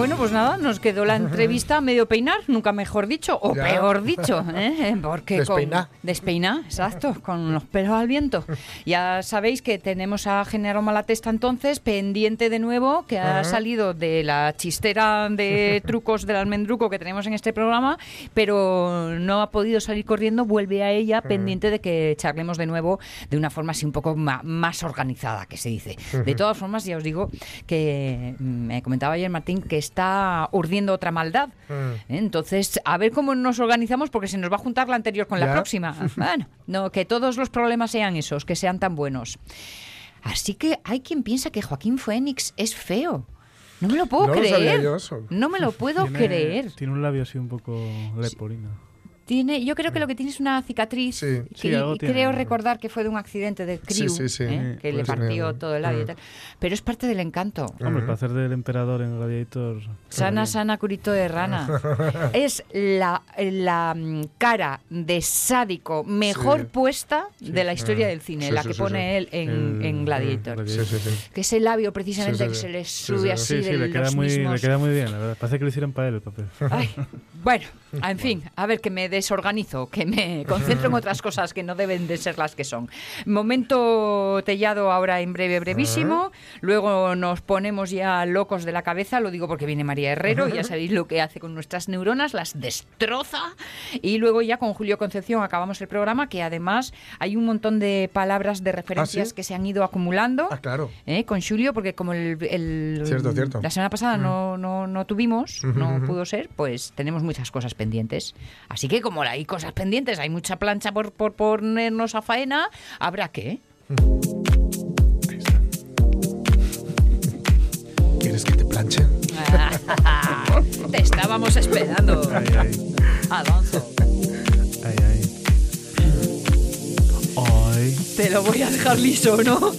Bueno, pues nada, nos quedó la entrevista a medio peinar, nunca mejor dicho, o Ya. peor dicho, ¿eh? porque Despeiná. con despeiná, exacto, con los pelos al viento. Ya sabéis que tenemos a Genaro Malatesta entonces pendiente de nuevo, que ha salido de la chistera de trucos del almendruco que tenemos en este programa, pero no ha podido salir corriendo, vuelve a ella pendiente de que charlemos de nuevo de una forma así un poco más organizada, que se dice. De todas formas, ya os digo que mm, me comentaba ayer Martín que está urdiendo otra maldad. ¿eh? Entonces, a ver cómo nos organizamos porque se nos va a juntar la anterior con la próxima. Bueno, no, que todos los problemas sean esos, que sean tan buenos. Así que hay quien piensa que Joaquín Fénix es feo. No me lo puedo No lo creer. sabía yo eso. No me lo puedo Tiene- creer. Tiene un labio así un poco leporino. Tiene, yo creo que lo que tiene es una cicatriz. Sí. que- Sí, algo y tiene. creo recordar que fue de un accidente de Crew, sí, sí. ¿eh? Que le partió todo el labio y Mm. tal. Pero es parte del encanto. Hombre, para hacer del emperador en Gladiator. Sana, sana, curito de rana. es la, la mm, cara de sádico mejor Sí. puesta de la historia del cine, Sí, la sí, que sí, pone sí. él en, El- en Gladiator. el Sí, sí, sí. Que ese labio precisamente Sí, sí, que se le sube sí, así Sí, sí, de le queda, los muy, le queda muy bien, la verdad. Parece que lo hicieron para él el papel. Ay, bueno, en fin, a ver que me desorganizo, que me concentro en otras cosas que no deben de ser las que son. Momento tellado ahora en breve, brevísimo. Luego nos ponemos ya locos de la cabeza, lo digo porque viene María Herrero, ya sabéis lo que hace con nuestras neuronas, las destroza. Y luego ya con Julio Concepción acabamos el programa, que además hay un montón de palabras de referencias ¿Ah, sí? que se han ido acumulando. Ah, claro. ¿eh? con Julio, porque como el, el- Cierto, cierto. la semana pasada no, no, no tuvimos, no pudo ser, pues tenemos muchas cosas pendientes. Así que como hay cosas pendientes, hay mucha plancha por, por ponernos a faena, habrá que. ¿Quieres que te planche? Te estábamos esperando, Ay, ay, Alonso. ay, ay. Te lo voy a dejar liso, ¿no?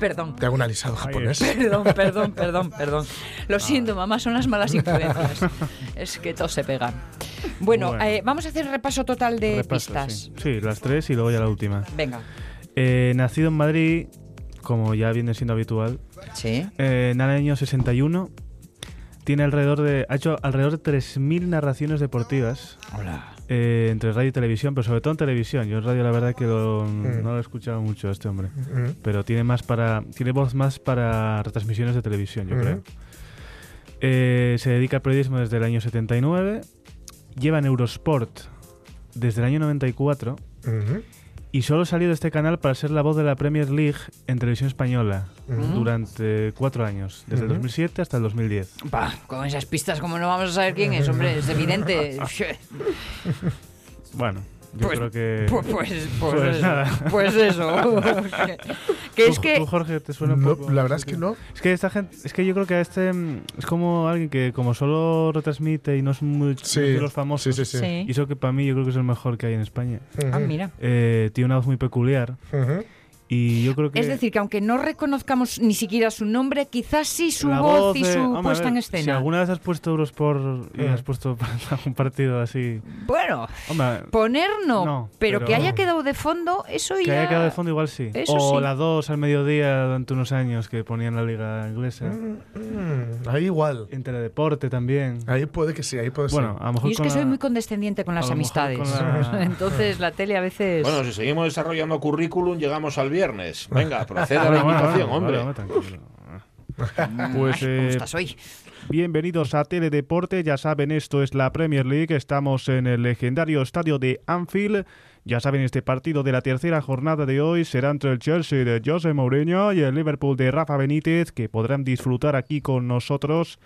perdón. Te hago un alisado japonés. Perdón, perdón, perdón, perdón. Lo siento, mamá, son las malas influencias. Es que todos se pegan. Bueno, Bueno. eh, vamos a hacer repaso total de Repaso, pistas. sí. Sí, las tres y luego ya la última. Venga. Eh, nacido en Madrid, como ya viene siendo habitual, Sí. eh, en el año 61. Tiene alrededor de, ha hecho alrededor de 3.000 narraciones deportivas Hola. Eh, entre radio y televisión, pero sobre todo en televisión. Yo en radio la verdad que lo- Mm. no lo he escuchado mucho a este hombre. Ujú. pero tiene más para tiene voz más para retransmisiones de televisión, yo Ujú. creo. Eh, se dedica al periodismo desde el año 79, lleva en Eurosport desde el año 94 Ujú. Y solo salió de este canal para ser la voz de la Premier League en televisión española Ujú. durante cuatro años, desde el Ujú. 2007 hasta el 2010. Bah, con esas pistas, ¿cómo no vamos a saber quién es? Hombre, es evidente. Bueno, yo Pues- creo que... Pues, pues, pues Pues eso. nada. Pues eso. que, es ¿Tú- que. tú, Jorge, te suena un No, poco? la verdad es que no. Es que esta gente, es que yo creo que a este es como alguien que como solo retransmite y no es muy Sí. de los famosos. Sí, sí, sí. Sí. Y eso que para mí yo creo que es el mejor que hay en España. Ah, mira. Eh, tiene una voz muy peculiar Ujú. Y yo creo que Es decir, que aunque no reconozcamos ni siquiera su nombre, quizás sí su la voz, y su hombre, a puesta ver, en Si escena. alguna vez has puesto Eurosport y Mm. has puesto para un partido así, Bueno, hombre, poner no, No, pero, pero- que haya quedado de fondo, eso que ya. haya quedado de fondo igual sí. Eso o sí. la 2 al mediodía durante unos años que ponían la liga inglesa. Mm, Ahí igual. En Teledeporte también. Ahí puede que sí, ahí puede Bueno, ser. a lo mejor Y es que soy la- muy condescendiente con las amistades. con la- Entonces la tele a veces. Bueno, si seguimos desarrollando currículum, llegamos al viernes. Venga, proceda a la invitación, hombre. Pues Ay, ¿Cómo eh, estás hoy? bienvenidos a Teledeporte, ya saben, esto es la Premier League, estamos en el legendario estadio de Anfield. Ya saben, este partido de la tercera jornada de hoy será entre el Chelsea de José Mourinho y el Liverpool de Rafa Benítez, que podrán disfrutar aquí con nosotros.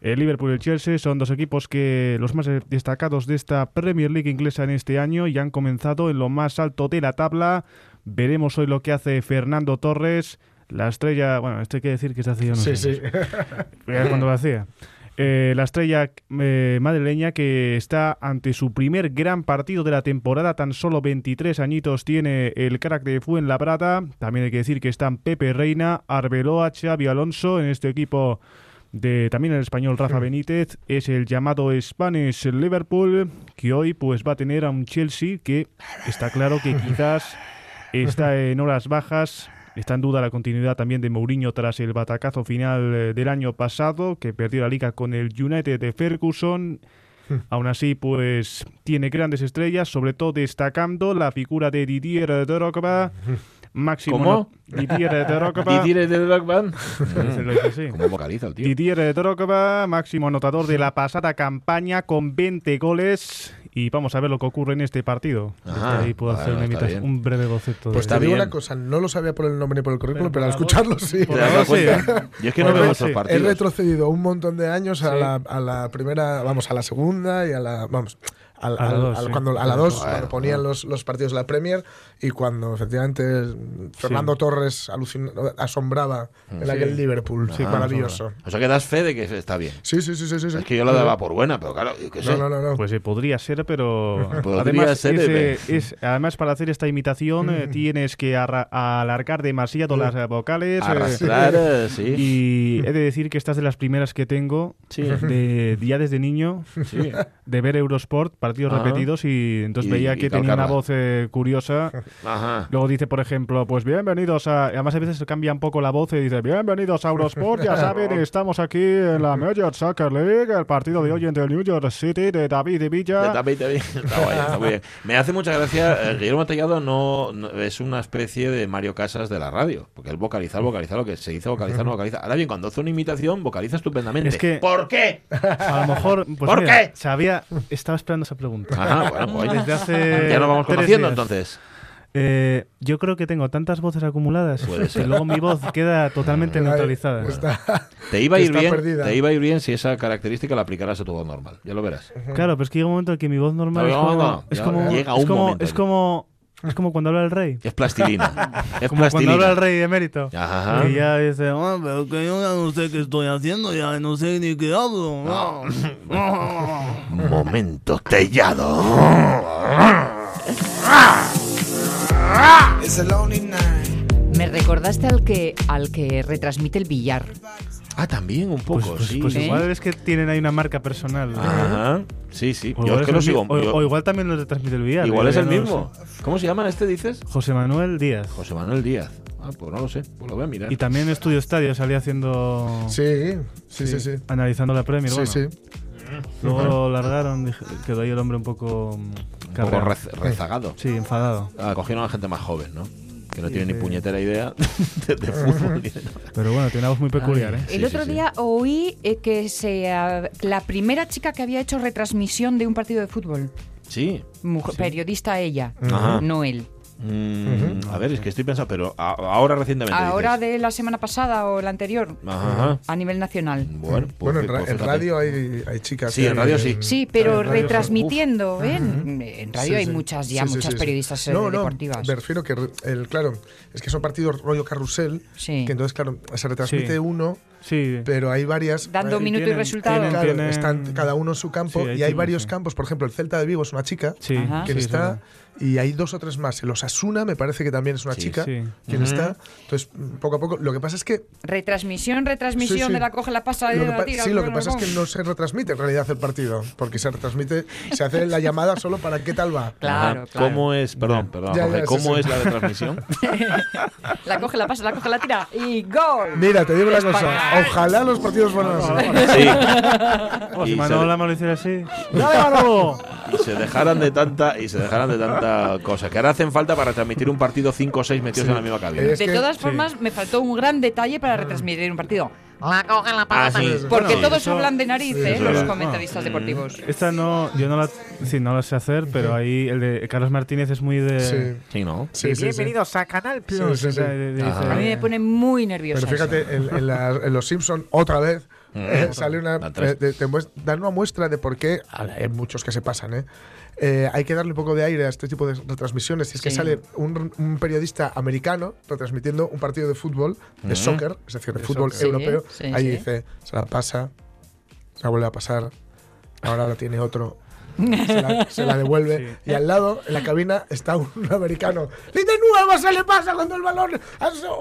El Liverpool y el Chelsea son dos equipos que los más destacados de esta Premier League inglesa en este año y han comenzado en lo más alto de la tabla. Veremos hoy lo que hace Fernando Torres, la estrella, bueno, esto hay que decir que se hace yo no Sí, sé, sí. Era cuando lo hacía. Eh, la estrella eh, madrileña que está ante su primer gran partido de la temporada, tan solo 23 añitos tiene el crack de Fuenlabrada. También hay que decir que están Pepe Reina, Arbeloa, Xavi Alonso en este equipo de también el español Rafa Benítez. Es el llamado Spanish Liverpool que hoy pues va a tener a un Chelsea que está claro que quizás está en horas bajas. Está en duda la continuidad también de Mourinho tras el batacazo final eh, del año pasado, que perdió la liga con el United de Ferguson. Aún así, pues tiene grandes estrellas, sobre todo destacando la figura de Didier Drogba. Máximo ¿Cómo? no- Didier Drogba. Didier de Drogba. Así. ¿Cómo vocaliza el tío? Didier Drogba, máximo anotador de la pasada campaña con 20 goles. Y vamos a ver lo que ocurre en este partido. Ajá, Ahí puedo hacer bueno, un breve boceto. Pues de- te digo bien. una cosa, no lo sabía por el nombre ni por el currículum, Pero pero, al escucharlo sí. ¿Te das sí. cuenta? Yo es que no Por veo sí. He partidos. retrocedido un montón de años a, Sí. la, a la primera, vamos, a la segunda y a la, vamos, al- A la al- dos, al- sí. cuando, a la dos, Bueno, cuando ponían bueno. los, los partidos de la Premier y cuando efectivamente Fernando Torres alucin- asombraba en aquel Liverpool, Sí, maravilloso. O sea que das fe de que está bien. Sí, sí, sí, sí, sí. sí. Es que yo la daba por buena, pero claro, yo qué sé. No, no, no, no. Pues eh, podría ser, pero Podría además, ser, eh. es, además para hacer esta imitación eh, tienes que alargar demasiado las eh, vocales. eh, Arrastrar, eh, sí. y he de decir que esta es de las primeras que tengo Sí. de ya desde niño Sí. de ver Eurosport, partidos Ajá. repetidos y entonces Y- veía que tenía una voz eh, curiosa. Ajá. Luego dice, por ejemplo, pues bienvenidos a... Además a veces cambia un poco la voz y dice, bienvenidos a Eurosport, ya saben, estamos aquí en la Major Soccer League, el partido de hoy entre el New York City de David y Villa. Está bien, está bien. Está guay, está muy bien. Me hace mucha gracia. eh, Guillermo Tellado no, no- es una especie de Mario Casas de la radio. Porque él vocaliza, vocaliza lo que se dice vocalizar, no vocaliza. Ahora bien, cuando hace una imitación, vocaliza estupendamente. Es que- ¿Por qué? A lo mejor... Pues ¿Por mira, qué? Sabía, estaba esperando esa pregunta. Ajá, bueno, pues oye, Desde hace ya nos vamos conociendo días. entonces. Eh, yo creo que tengo tantas voces acumuladas Puede que luego mi voz queda totalmente neutralizada. está. Te iba a ir bien, perdida. te iba a ir bien si esa característica la aplicaras a tu voz normal. Ya lo verás. Claro, pero es que llega un momento en que mi voz normal No, es no, como, no, es ya como, llega es un como, momento es como, es como cuando habla el rey. Es plastilina. Es Como cuando habla el rey emérito. Ajá. Que ya dice, "Ah, pero que yo ya no sé qué estoy haciendo, ya no sé ni qué hablo. Momento tellado. Me recordaste al que al que retransmite el billar. Ah, también un Pues, poco, pues- sí. pues ¿Eh? igual es que tienen ahí una marca personal. Ajá. Sí, sí. O Yo igual es que lo sigo. o, o igual también lo retransmite el Villar. igual es el no mismo. ¿Cómo se llama este, dices? sé. José Manuel Díaz. José Manuel Díaz. Ah, pues no lo sé. Pues lo voy a mirar. Y también en Estudio Estadio salía haciendo. Sí, sí, sí, sí. Analizando la Premier. Sí, bueno. sí. Luego lo largaron, dije- quedó ahí el hombre un poco. un poco rez- rezagado. Sí, enfadado. Ah, cogieron a gente más joven, ¿no? Que no Sí, tiene ni puñetera idea de, de fútbol. Pero bueno, tiene una voz muy peculiar. ¿eh? El sí, otro sí. día oí eh, que se, ah, la primera chica que había hecho retransmisión de un partido de fútbol, Sí. mujer- periodista ella, Ajá. no él. Mm, A ver, es que estoy pensando, pero a- ahora recientemente. Ahora dices. de la semana pasada o la anterior, Ajá, a nivel nacional. Bueno, pues, Bueno, en, ra- pues en radio hay, hay chicas. Sí, en radio sí. Sí, pero son- retransmitiendo, ¿eh? En- En radio Sí, hay sí. muchas ya, Sí, sí, muchas sí, sí. periodistas eh, No, no, deportivas. Me refiero que, el, claro, es que son partidos rollo carrusel, Sí. que entonces, claro, se retransmite Sí. uno, Sí. pero hay varias. Dando eh, minuto y resultado. tienen- Claro, tienen- están cada uno en su campo Sí, y hay varios sí. campos. Por ejemplo, el Celta de Vigo es una chica Sí, Ajá. quien está y hay dos o tres más. El Osasuna me parece que también es una Sí, chica sí. quien Ujú. está. Entonces, poco a poco. Lo que pasa es que Retransmisión, retransmisión Sí, sí. de la coge, la pasa, Lo de que la tira. sí, lo que pasa es que no se retransmite en realidad el partido, porque se retransmite, se hace la llamada solo para qué tal va. Claro, claro. ¿Cómo es, perdón, perdón, Ya, ya, ¿cómo sí. es la retransmisión? La coge, la pasa, la coge, la tira y ¡gol! Mira, te digo una España. cosa, ojalá los partidos fueran así. Sí. Oh, si Y Manolo lo hiciera así. ¡Dale, Manolo! Y se dejaran de tanta y se dejaran de tanta cosa que ahora hacen falta para retransmitir un partido 5 o 6 metidos Sí. en la misma cabina. Es de que- todas sí. formas, me faltó un gran detalle para retransmitir un partido. La coge la Ah, pata. sí. Porque Bueno, todos eso- hablan de nariz, sí, ¿eh? Los verdad. comentaristas deportivos. Esta no, yo no la, sí, no la sé hacer, pero ahí el de Carlos Martínez es muy de... Sí, Sí, ¿no? sí, sí, sí. Bienvenidos a Canal Plus. Sí, sí, sí. de- de- de-. A mí me pone muy nerviosa. Pero fíjate, en, en la- en Los Simpson otra vez eh, sale una, eh, te- te muest- dan una muestra de por qué, hay muchos que se pasan, ¿eh? Eh, hay que darle un poco de aire a este tipo de retransmisiones. Y es que sale un, un periodista americano retransmitiendo un partido de fútbol, de soccer, es decir, de, De fútbol soccer. europeo. Sí, sí, Ahí sí. dice, se la pasa, se la vuelve a pasar, ahora la tiene otro. Se la, se la devuelve y al lado en la cabina está un americano y de nuevo se le pasa cuando el balón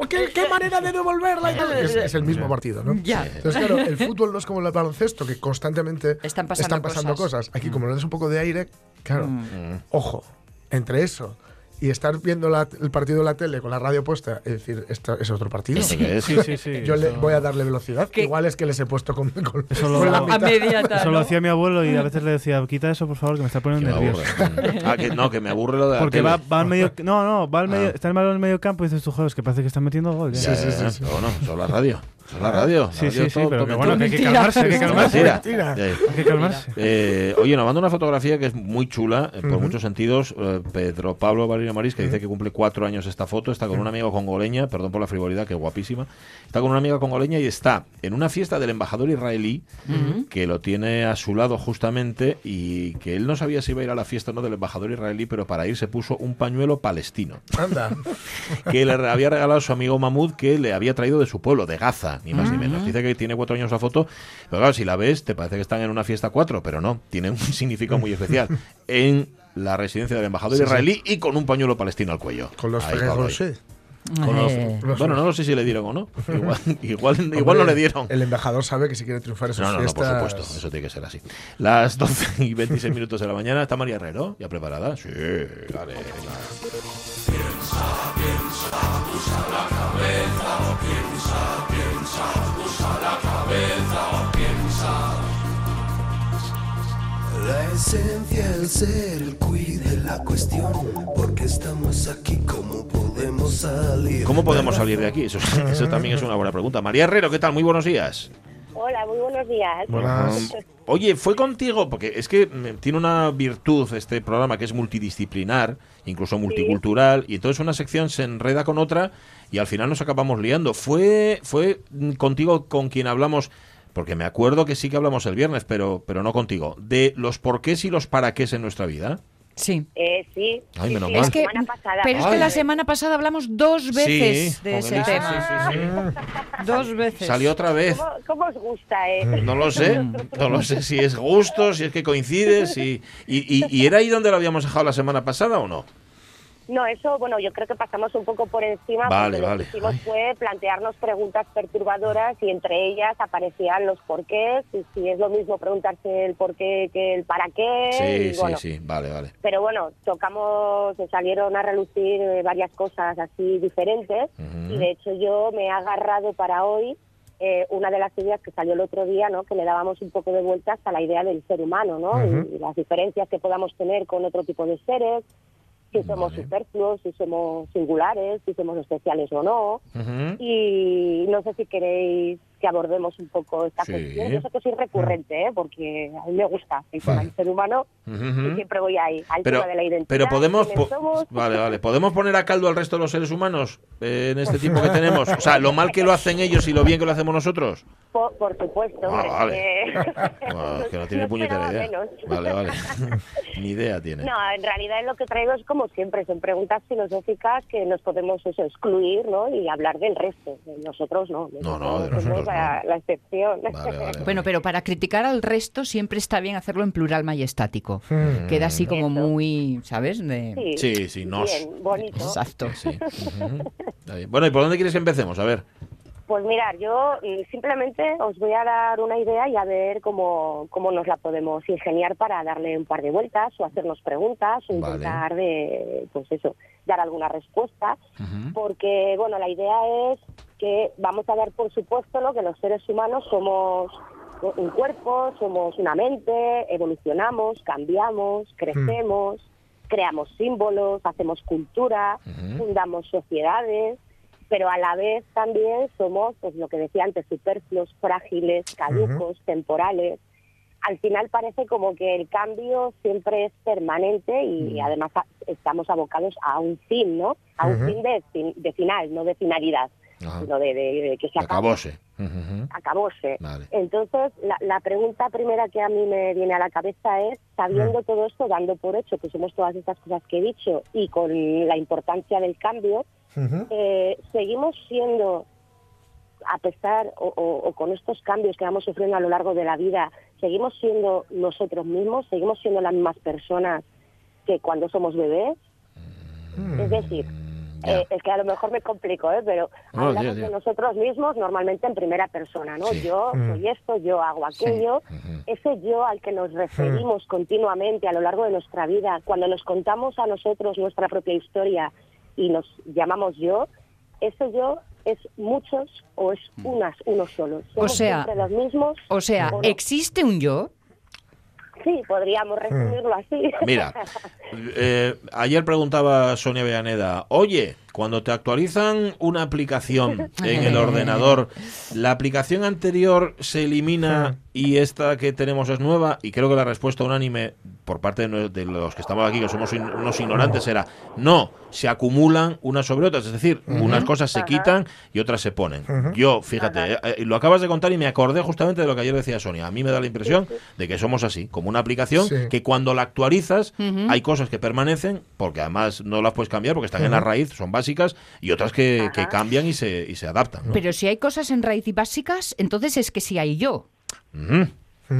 ¿qué, qué manera de devolverla es, es el mismo partido ¿no? Ya. entonces claro el fútbol no es como el baloncesto que constantemente Están pasando pasando cosas. cosas. aquí como le das un poco de aire claro Mm. ojo entre eso y estar viendo la- el partido de la tele con la radio puesta y decir esto es otro partido ¿Esto qué es? Sí, sí, sí. yo le voy a darle velocidad ¿Qué? igual es que les he puesto con, con- Eso lo- con la a mitad. A media tal, Eso lo ¿no? hacía mi abuelo y a veces le decía, quita eso por favor que me está poniendo nervioso. Ah, que no, que me aburre lo de la Porque tele. va, va al medio. No, no, va al medio. Ah. Está el balón en el medio campo y dices tú, joder, es que parece que están metiendo gol. ya". Ya, Sí, ya, sí, sí, bueno, eso es la radio. La radio. Sí, La sí, radio sí, todo- pero todo que bueno, que hay que calmarse, hay que calmarse. Hay que calmarse. Eh, oye, nos manda una fotografía que es muy chula eh, por muchos sentidos. Eh, Pedro Pablo Valerio Marís, que dice que cumple cuatro años esta foto. Está con una amiga congoleña, perdón por la frivolidad, que guapísima. Está con una amiga congoleña y está en una fiesta del embajador israelí, que lo tiene a su lado justamente, y que él no sabía si iba a ir a la fiesta o no del embajador israelí, pero para ir se puso un pañuelo palestino anda que le había regalado a su amigo Mahmoud que le había traído de su pueblo, de Gaza, ni más ni menos. Dice que tiene cuatro años la foto, pero claro, si la ves, te parece que están en una fiesta cuatro, pero no, tiene un significado muy especial. En la residencia del embajador israelí y con un pañuelo palestino al cuello. con los Ahí. Con los- Eh. bueno, no sé si le dieron o no. Igual, igual, no le dieron. El embajador sabe que si quiere triunfar en sus No, no, no, por supuesto, eso tiene que ser así. Las 12 y 26 minutos de la mañana, ¿está María Herrero? ¿Ya preparada? Sí, vale. La esencia, el ser, el quid de la cuestión. Porque estamos aquí, ¿cómo podemos salir? ¿Cómo podemos salir de aquí? Eso, eso también es una buena pregunta. María Herrero, ¿qué tal? Muy buenos días. Hola, muy buenos días. Buenas. Oye, fue contigo, porque es que mm, tiene una virtud este programa que es multidisciplinar, incluso multicultural, y entonces una sección se enreda con otra y al final nos acabamos liando. Fue, fue contigo con quien hablamos, porque me acuerdo que sí que hablamos el viernes, pero, pero no contigo, de los porqués y los para qué en nuestra vida. Sí. Eh, sí. Ay, sí, menos sí, mal. la Es que, semana pasada. pero es que Ay. la semana pasada hablamos dos veces Sí, de ese tema. sí, sí, Dos veces. Salió otra vez. ¿Cómo, cómo os gusta, eh? No lo sé, no lo sé si es gusto, si es que coincide, si... ¿Y, y, y era ahí donde lo habíamos dejado la semana pasada o no? No, eso, bueno, yo creo que pasamos un poco por encima. Vale, porque vale. Lo que hicimos Ay. fue plantearnos preguntas perturbadoras y entre ellas aparecían los porqués, y si es lo mismo preguntarse el por qué que el para qué. Sí, y sí, bueno, sí, vale, vale. Pero bueno, tocamos, se salieron a relucir eh, varias cosas así diferentes y de hecho yo me he agarrado para hoy eh, una de las ideas que salió el otro día, ¿no? que le dábamos un poco de vueltas a la idea del ser humano ¿no? Y, las diferencias que podamos tener con otro tipo de seres, si somos superfluos, si somos singulares, si somos especiales o no. Y no sé si queréis que abordemos un poco esta Sí. cuestión. Yo sé que soy recurrente, ¿eh? porque a mí me gusta el tema Vale. del ser humano Ujú. y siempre voy ahí, al Pero, tema de la identidad. pero podemos... quiénes po- somos. Vale, vale. ¿Podemos poner a caldo al resto de los seres humanos eh, en este tiempo que tenemos? O sea, lo mal que lo hacen ellos y lo bien que lo hacemos nosotros. Por, por supuesto. Ah, hombre, vale. eh, Bueno, que no tiene no puñetera idea. menos. Vale, vale. Ni idea tiene. No, en realidad lo que traigo es como siempre, son preguntas filosóficas que nos podemos eso, excluir ¿no? y hablar del resto. De nosotros no. No, no, de nosotros la, excepción. Vale, vale. Bueno, pero para criticar al resto siempre está bien hacerlo en plural majestático. Hmm. Queda así como Eso. muy, ¿sabes? De- Sí, Sí, sí, nos. Bien, bonito. Exacto. Sí. Bueno, ¿y por dónde quieres que empecemos? A ver. Pues mirar, yo mm, simplemente os voy a dar una idea y a ver cómo, cómo nos la podemos ingeniar para darle un par de vueltas o hacernos preguntas o Vale. intentar de, pues eso, dar alguna respuesta. Porque, bueno, la idea es que vamos a dar por supuesto ¿no? que los seres humanos somos un cuerpo, somos una mente, evolucionamos, cambiamos, crecemos, creamos símbolos, hacemos cultura, fundamos sociedades, pero a la vez también somos, pues lo que decía antes, superfluos, frágiles, caducos, temporales. Al final parece como que el cambio siempre es permanente y además a- estamos abocados a un fin, ¿no? A un fin de, fin- de final, no de finalidad, Ajá. sino de, de- de que se acabe acabóse. Vale. Entonces, la, la pregunta primera que a mí me viene a la cabeza es, sabiendo todo esto, dando por hecho que somos todas estas cosas que he dicho y con la importancia del cambio, eh, seguimos siendo, a pesar o, o- o con estos cambios que vamos sufriendo a lo largo de la vida, seguimos siendo nosotros mismos, seguimos siendo las mismas personas que cuando somos bebés. Es decir. Eh, es que a lo mejor me complico, ¿eh? pero hablamos de nosotros mismos normalmente en primera persona, ¿no? Sí. Yo Mm. soy esto, yo hago aquello. Ese yo al que nos referimos continuamente a lo largo de nuestra vida, cuando nos contamos a nosotros nuestra propia historia y nos llamamos yo, ese yo es muchos o es unas, unos solos. Somos sea, siempre los mismos. O sea, ¿o no? ¿existe un yo? Sí, podríamos resumirlo así. Mira, eh, ayer preguntaba Sonia Villaneda, oye, cuando te actualizan una aplicación en el ordenador, ¿la aplicación anterior se elimina y esta que tenemos es nueva? Y creo que la respuesta unánime por parte de, los que estamos aquí, que somos in- unos ignorantes, era no, se acumulan unas sobre otras, es decir, unas cosas se quitan y otras se ponen. Yo, fíjate, eh, eh, lo acabas de contar y me acordé justamente de lo que ayer decía Sonia. A mí me da la impresión de que somos así, como una aplicación Sí. que cuando la actualizas hay cosas que permanecen, porque además no las puedes cambiar porque están en la raíz, son básicas, y otras que, que cambian y se, y se adaptan. ¿no? Pero si hay cosas en raíz y básicas, entonces es que sí hay yo.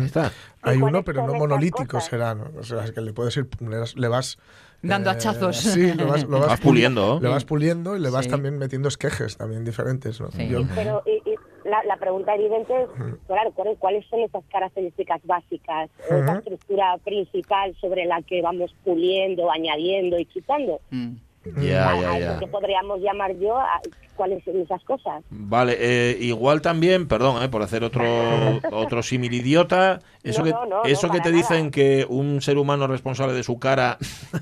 Está. Hay ¿Y uno, cuáles pero no monolítico cosas? será, ¿no? O sea, es que le puedes ir, le, vas... Dando hachazos. Sí, lo vas, lo vas Vas puliendo. Le vas puliendo y le vas Sí. también metiendo esquejes también diferentes, ¿no? Sí. Yo- Pero y- y la, la pregunta evidente es, claro, ¿cuáles- ¿cuáles son esas características básicas o esa Ujú. estructura principal sobre la que vamos puliendo, añadiendo y quitando? Mm. Ya, que podríamos llamar yo, a- ¿cuáles son esas cosas? Vale, eh, igual también, perdón, eh, por hacer otro otro símil idiota, eso No, que no, no, eso no, que te dicen que un ser humano responsable de su cara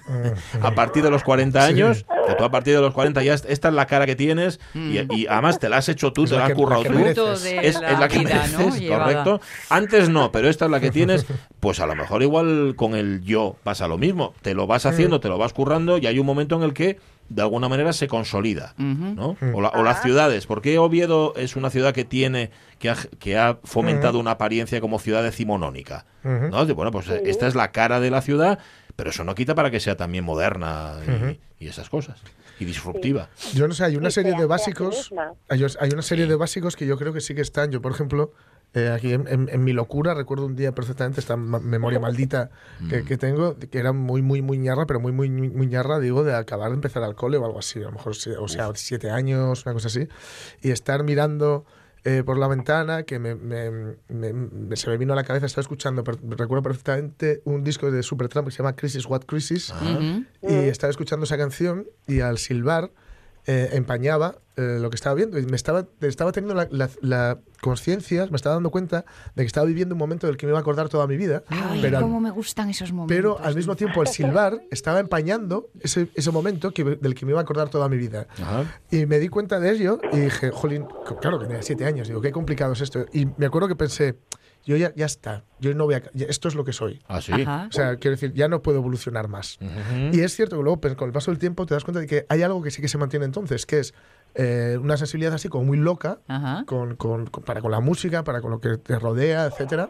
a partir de los 40 años, que tú a partir de los 40 ya est- esta es la cara que tienes y, y además te la has hecho tú, Es te la la has currado tú. es, es la que vida, ¿no? mereces, Llevada. correcto. Antes no, pero esta es la que tienes. Pues a lo mejor igual con el yo pasa lo mismo. Te lo vas haciendo, te lo vas currando y hay un momento en el que de alguna manera se consolida, ¿no? O, la- o las ciudades. ¿Por qué Oviedo es una ciudad que tiene que ha, que ha fomentado una apariencia como ciudad decimonónica? ¿no? De, bueno, pues eh, esta es la cara de la ciudad, pero eso no quita para que sea también moderna y, y esas cosas y disruptiva. Yo no sé, hay una serie se de básicos. Hay, hay una serie de básicos que yo creo que sí que están. Yo, por ejemplo, eh, aquí en, en- en mi locura, recuerdo un día perfectamente esta ma- memoria maldita que, que tengo, que era muy, muy, muy ñarra, pero muy, muy, muy ñarra, digo, de acabar de empezar al cole o algo así. A lo mejor, o sea, siete años, una cosa así. Y estar mirando. eh, por la ventana que me, me- me- me- se me vino a la cabeza, estaba escuchando, recuerdo perfectamente un disco de Supertramp que se llama Crisis What Crisis, y estaba escuchando esa canción y al silbar eh, empañaba eh, lo que estaba viendo y me estaba, estaba teniendo la, la- la conciencia, me estaba dando cuenta de que estaba viviendo un momento del que me iba a acordar toda mi vida, Ay, pero, al- cómo me gustan esos momentos. pero al mismo tiempo el silbar estaba empañando ese, ese momento que, del que me iba a acordar toda mi vida. Ajá. Y me di cuenta de ello y dije, jolín, claro que tenía siete años, digo, qué complicado es esto. Y me acuerdo que pensé, yo ya, ya está, yo no voy a, ya- esto es lo que soy. Así. Ajá. O sea, quiero decir, ya no puedo evolucionar más. Y es cierto que luego, pues, con el paso del tiempo, te das cuenta de que hay algo que sí que se mantiene entonces, que es eh, una sensibilidad así como muy loca con- con- para con la música, para con lo que te rodea, etcétera.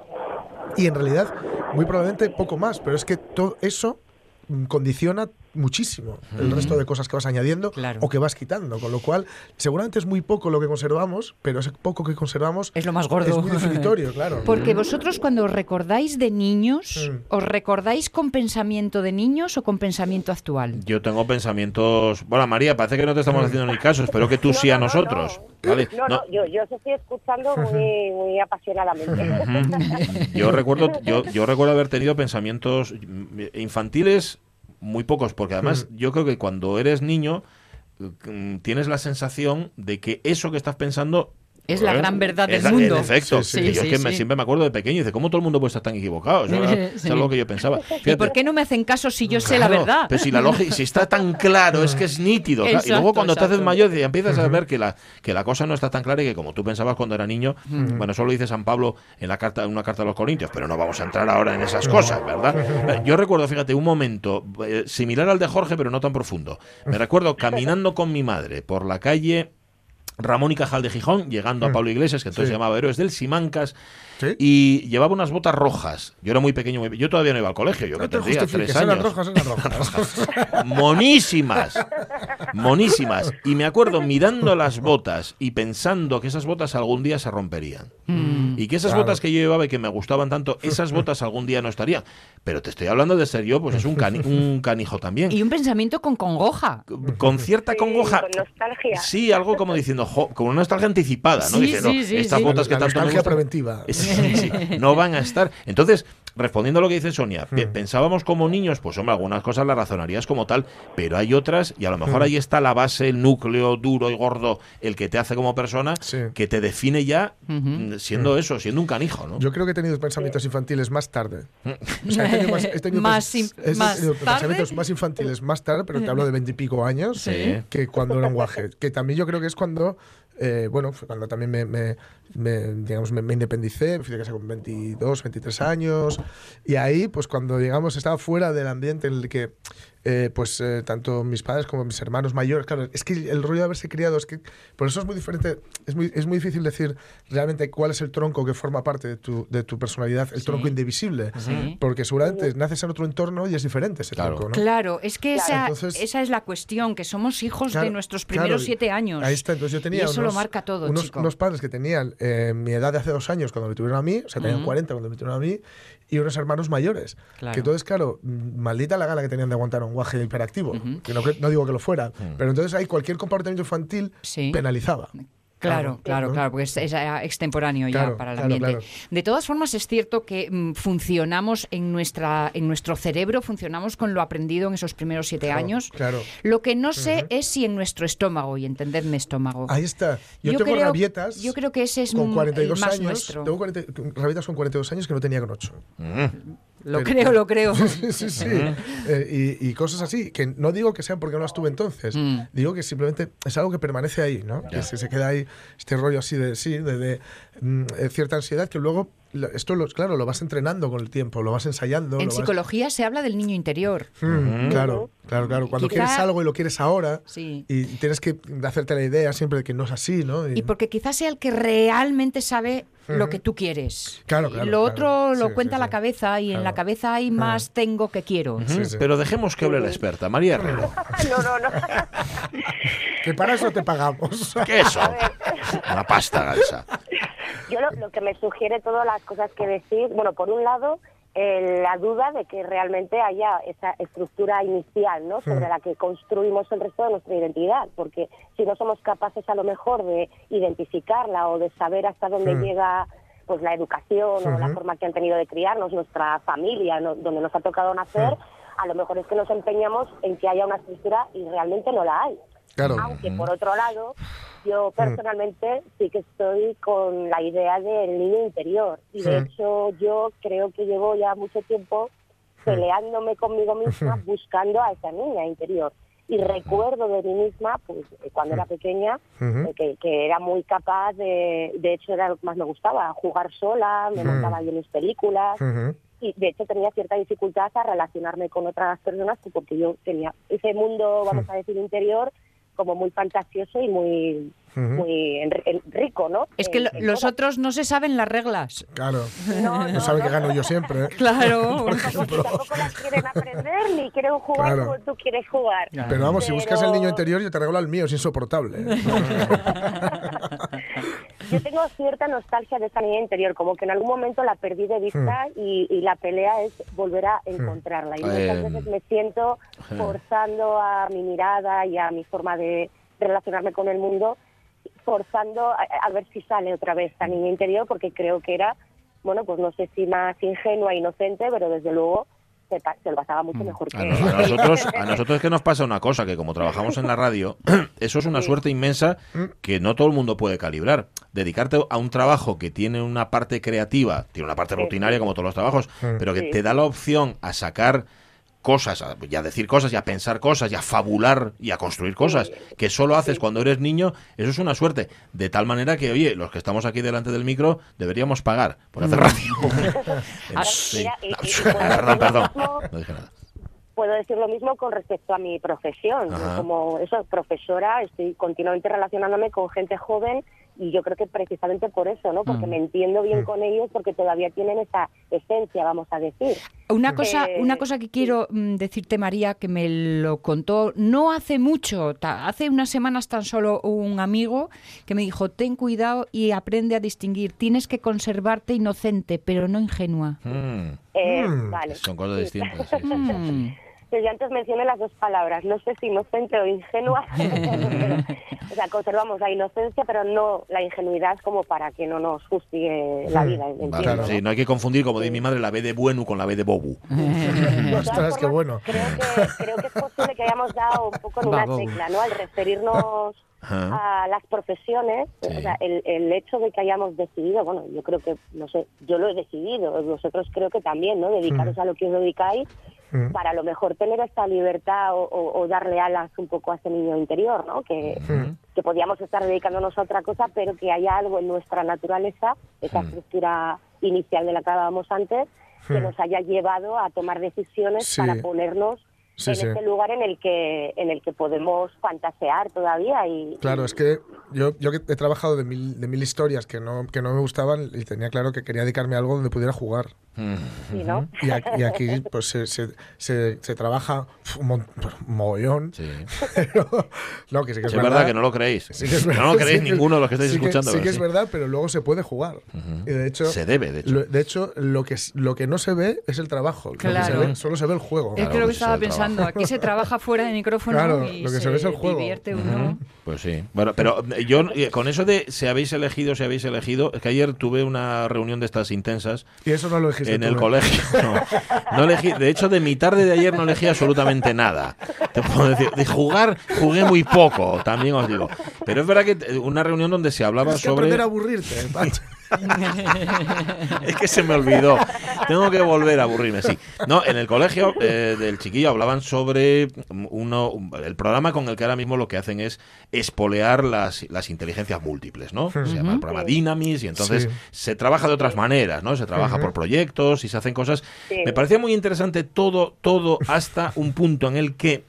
Y en realidad, muy probablemente poco más, pero es que todo eso mm, condiciona muchísimo el resto de cosas que vas añadiendo Claro. o que vas quitando, con lo cual seguramente es muy poco lo que conservamos, pero ese poco que conservamos Es lo más gordo. es muy definitorio, claro. Porque vosotros cuando os recordáis de niños, Mm. ¿os recordáis con pensamiento de niños o con pensamiento actual? Yo tengo pensamientos. Bueno, María, parece que no te estamos haciendo ni caso. Espero que tú No, sí a no, no, nosotros. no. ¿vale? No, No, no, yo, yo os estoy escuchando muy, muy apasionadamente. Yo recuerdo, yo, yo recuerdo haber tenido pensamientos mm, infantiles muy pocos, porque además yo creo que cuando eres niño mm, tienes la sensación de que eso que estás pensando Es la gran verdad del Es la- mundo. En efecto, Sí, sí, yo sí, es que me- sí. siempre me acuerdo de pequeño y dice, ¿cómo todo el mundo puede estar tan equivocado? Eso era- Es algo que yo pensaba. ¿Y por qué no me hacen caso si yo sé la verdad? Pero si la lógica, si está tan claro, es que es nítido. y luego Exacto, cuando te haces exacto. mayor y empiezas a ver que la, que la cosa no está tan clara y que como tú pensabas cuando era niño, bueno, eso lo dice San Pablo en la carta, en una carta a los Corintios, pero no vamos a entrar ahora en esas cosas, ¿verdad? Eh, Yo recuerdo, fíjate, un momento eh, similar al de Jorge, pero no tan profundo. Me recuerdo caminando con mi madre por la calle Ramón y Cajal de Gijón, llegando a Pablo Iglesias, que entonces Sí. se llamaba Héroes del Simancas, Sí. y llevaba unas botas rojas. Yo era muy pequeño, muy- yo todavía no iba al colegio, yo No que te tendría tres años. eran rojas, eran rojas. monísimas, monísimas. Y me acuerdo mirando las botas y pensando que esas botas algún día se romperían. Mm. Y que esas Claro. botas que yo llevaba y que me gustaban tanto, esas botas algún día no estarían. Pero te estoy hablando de ser yo, pues es un, cani- un canijo también. Y un pensamiento con congoja. Con cierta Sí, congoja. con nostalgia. Sí, algo como diciendo, jo, con una nostalgia anticipada, ¿no? Sí, Diciendo, sí, sí, estas sí. botas que La tanto me gustan- preventiva. Sí, sí, no van a estar. Entonces, respondiendo a lo que dice Sonia, Mm. pensábamos como niños, pues hombre, algunas cosas las razonarías como tal, pero hay otras, y a lo mejor Mm. ahí está la base, el núcleo duro y gordo, el que te hace como persona, Sí. que te define ya mm, siendo eso, siendo un canijo, ¿no? Yo creo que he tenido pensamientos infantiles más tarde. O sea, he tenido más, he tenido Más pens- in- he más tenido tarde. pensamientos más infantiles más tarde, pero te hablo de veintipico años, Sí. que cuando era un guaje. Que también yo creo que es cuando, eh, bueno, fue cuando también me, digamos, me independicé, me fui de casa con 22, 23 años, y ahí, pues cuando, digamos, estaba fuera del ambiente en el que, eh, pues, eh, tanto mis padres como mis hermanos mayores, claro, es que el rollo de haberse criado, es que, por eso es muy diferente, es muy, es muy difícil decir realmente cuál es el tronco que forma parte de tu, de tu personalidad, el Sí. tronco indivisible, Sí. porque seguramente naces en otro entorno y es diferente ese Claro. tronco, ¿no? Claro, es que Claro. esa, Entonces- esa es la cuestión, que somos hijos Claro, de nuestros claro, primeros siete años. Ahí está, entonces yo tenía y eso unos, lo marca todo, unos, chico. unos padres que tenían eh, mi edad de hace dos años cuando me tuvieron a mí, o sea, tenían Ujú. 40 cuando me tuvieron a mí, y unos hermanos mayores. Claro. Que entonces, claro, mm, maldita la gana que tenían de aguantar a un guaje hiperactivo, que no, que- no digo que lo fuera, pero entonces ahí cualquier comportamiento infantil Sí. penalizaba. Claro, claro, ¿no? claro, porque es, es, extemporáneo ya para el claro, ambiente. claro. De todas formas, es cierto que mm, funcionamos en nuestra en nuestro cerebro, funcionamos con lo aprendido en esos primeros siete Claro, años. claro. Lo que no sé es si en nuestro estómago, y entendedme estómago. Ahí está. Yo, Yo tengo creo- rabietas. yo creo que ese es con mm, 42 el más años. nuestro. Tengo 40 rabietas con 42 años que no tenía con 8. Lo pero- creo, lo creo. sí, sí, sí. Eh, y, y cosas así, que no digo que sean porque no las tuve entonces, Mm. digo que simplemente es algo que permanece ahí, ¿no? Que se, se queda ahí este rollo así de, sí, de, de, mm, eh, cierta ansiedad que luego, esto, lo, claro, lo vas entrenando con el tiempo, lo vas ensayando. En lo vas- psicología se habla del niño interior. Mm, Claro, claro, claro. Cuando Quizá- quieres algo y lo quieres ahora, Sí. y tienes que hacerte la idea siempre de que no es así, ¿no? Y porque quizás sea el que realmente sabe lo que tú quieres. Claro, Y claro, lo claro. otro lo Sí, cuenta sí, la cabeza y en la Claro. cabeza hay más tengo que quiero. Sí, sí. Pero dejemos que hable la experta, María Herrero. No, no, no. Que para eso te pagamos. ¿Qué es eso? Una pasta galsa. Yo lo, lo que me sugiere todas las cosas que decís, bueno, por un lado, eh, la duda de que realmente haya esa estructura inicial, ¿no? Sobre la que construimos el resto de nuestra identidad, porque si no somos capaces a lo mejor de identificarla o de saber hasta dónde llega pues la educación o la forma que han tenido de criarnos, nuestra familia, ¿no? donde nos ha tocado nacer, a lo mejor es que nos empeñamos en que haya una estructura y realmente no la hay. Claro. Aunque por otro lado, yo personalmente sí que estoy con la idea del niño interior. Y de Mm. hecho yo creo que llevo ya mucho tiempo peleándome conmigo misma buscando a esa niña interior. Y recuerdo de mí misma, pues eh, cuando era pequeña, Ujú. eh, que, que era muy capaz de, de hecho era lo que más me gustaba, jugar sola, me Mm. montaba yo mis películas, y de hecho tenía cierta dificultad a relacionarme con otras personas porque yo tenía ese mundo, vamos a decir, interior como muy fantasioso y muy Ujú. muy enri- en- rico, ¿no? Es que En- lo- en los todo. otros no se saben las reglas. Claro. No, No no, saben no. que gano yo siempre. ¿eh? Claro. Tampoco, tampoco las quieren aprender ni quieren jugar Claro. como tú quieres jugar. Pero vamos, si buscas el Pero niño interior, yo te regalo el mío, es insoportable. Yo tengo cierta nostalgia de esa niña interior, como que en algún momento la perdí de vista Hmm. y, y la pelea es volver a encontrarla. Y muchas Eh, veces me siento forzando a mi mirada y a mi forma de relacionarme con el mundo, forzando a, a ver si sale otra vez esta niña interior, porque creo que era, bueno, pues no sé si más ingenua, inocente, pero desde luego se, se lo pasaba mucho mejor que A, no- a nosotros, a nosotros es que nos pasa una cosa, que como trabajamos en la radio, eso es una suerte inmensa que no todo el mundo puede calibrar. Dedicarte a un trabajo que tiene una parte creativa, tiene una parte Sí. rutinaria como todos los trabajos, pero que Sí. te da la opción a sacar cosas, a, y a decir cosas, y a pensar cosas, y a fabular, y a construir cosas, que solo haces cuando eres niño, eso es una suerte. De tal manera que, oye, los que estamos aquí delante del micro, deberíamos pagar por hacer radio. Sí. No, puedo perdón, decir lo perdón. mismo- No dije nada. puedo decir lo mismo con respecto a mi profesión. Ajá. Como eso, profesora, estoy continuamente relacionándome con gente joven y yo creo que precisamente por eso, ¿no? Porque me entiendo bien con ellos porque todavía tienen esa esencia, vamos a decir. Una cosa, Eh, una cosa que quiero mm, decirte, María, que me lo contó no hace mucho, hace unas semanas tan solo un amigo que me dijo, ten cuidado y aprende a distinguir, tienes que conservarte inocente, pero no ingenua. Mm, Eh, Mm. Vale. son cosas distintas. sí, sí, sí, sí. Mm. Pero yo antes mencioné las dos palabras, no sé si inocente o ingenua. o sea, conservamos la inocencia, pero no la ingenuidad como para que no nos fustigue la vida. Vale, Claro. ¿no? sí, no hay que confundir, como dice mi madre, la B de bueno con la B de bobu. De Ostras, qué bueno. Creo que, creo que es posible que hayamos dado un poco en una tecla, ¿no? Al referirnos Ajá. a las profesiones, Sí. o sea, el, el hecho de que hayamos decidido, bueno, yo creo que, no sé, yo lo he decidido, vosotros creo que también, ¿no? Dedicaros a lo que os dedicáis Mm. para a lo mejor tener esta libertad o, o- o darle alas un poco a ese niño interior, ¿no? Que, Mm. que podíamos estar dedicándonos a otra cosa, pero que haya algo en nuestra naturaleza, esa Mm. estructura inicial de la que hablábamos antes, que Mm. nos haya llevado a tomar decisiones Sí. para ponernos Sí, en sí. este lugar en el que en el que podemos fantasear todavía y Claro, es que yo, yo que he trabajado de mil, de mil historias que no, que no me gustaban y tenía claro que quería dedicarme a algo donde pudiera jugar. Sí, ¿no? Y aquí, y aquí, pues se, se, se, se trabaja un, un mogollón. Sí. Pero, no, que sí que es, Es verdad que no lo creéis. Sí que es no lo verdad, creéis sí que- ninguno de los que estáis sí que- escuchando. Sí que es verdad, pero luego se puede jugar. Ujú. Y de hecho, Se debe, de hecho. Lo, de hecho, lo que, lo que no se ve es el trabajo. Lo que se Claro. ve- solo se ve el juego. Es Claro, que lo que pues estaba pensando, trabajo. aquí se trabaja fuera de micrófono Claro, y lo que se ve es el juego. divierte uno. Pues sí. Bueno, pero eh, yo eh, con eso de si habéis elegido, si habéis elegido, es que ayer tuve una reunión de estas intensas Y eso no lo dijiste en tú, el ¿eh? colegio. No, No elegí, de hecho, de mi tarde de ayer no elegí absolutamente nada. Te puedo decir, de jugar jugué muy poco, también os digo. Pero es verdad que una reunión donde se hablaba Tienes que sobre aprender a aburrirte. es que se me olvidó. Tengo que volver a aburrirme, sí. No, en el colegio eh, del chiquillo hablaban sobre uno, el programa con el que ahora mismo lo que hacen es espolear las, las inteligencias múltiples, ¿no? Se llama el programa Dynamis y entonces Sí. se trabaja de otras maneras, ¿no? Se trabaja por proyectos y se hacen cosas. Sí. Me parecía muy interesante todo, todo hasta un punto en el que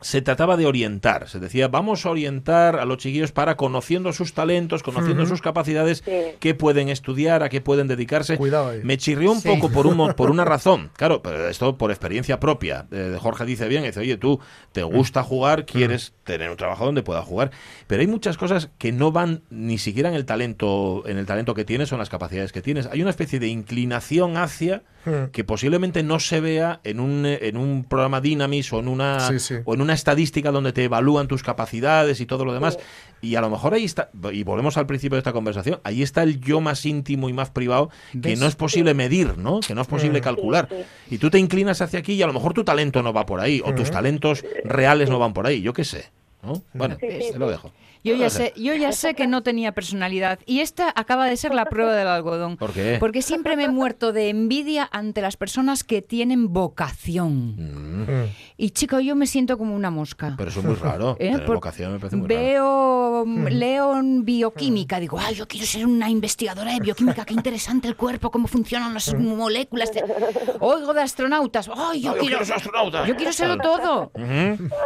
se trataba de orientar. Se decía, vamos a orientar a los chiquillos para conociendo sus talentos, conociendo sus capacidades, Sí. qué pueden estudiar, a qué pueden dedicarse. Cuidado ahí. Me chirrió un Sí. poco por, un, por una razón. Claro, pero esto por experiencia propia. Eh, Jorge dice bien, dice, oye, tú te gusta jugar, quieres tener un trabajo donde puedas jugar. Pero hay muchas cosas que no van ni siquiera en el talento, en el talento que tienes o en las capacidades que tienes. Hay una especie de inclinación hacia Hmm. que posiblemente no se vea en un, en un programa Dynamis o en una Sí, sí. o en una estadística donde te evalúan tus capacidades y todo lo demás. Y a lo mejor ahí está, y volvemos al principio de esta conversación, ahí está el yo más íntimo y más privado que ¿Ves? no es posible medir, ¿no? Que no es posible calcular. Sí, Y tú te inclinas hacia aquí y a lo mejor tu talento no va por ahí, o tus talentos reales no van por ahí, yo qué sé. ¿No? Bueno, Sí, sí, te lo dejo. Yo ya sé. yo ya sé que no tenía personalidad y esta acaba de ser la prueba del algodón. ¿Por qué? Porque siempre me he muerto de envidia ante las personas que tienen vocación. Mm, Y chico, yo me siento como una mosca. pero eso es muy raro. ¿Eh? Tener Por- vocación me parece muy raro. Veo, leo en bioquímica, digo, ay, yo quiero ser una investigadora de bioquímica, qué interesante el cuerpo, cómo funcionan las moléculas. de- Oigo de astronautas, ay, yo, yo quiero, quiero ser astronauta. Yo quiero serlo todo.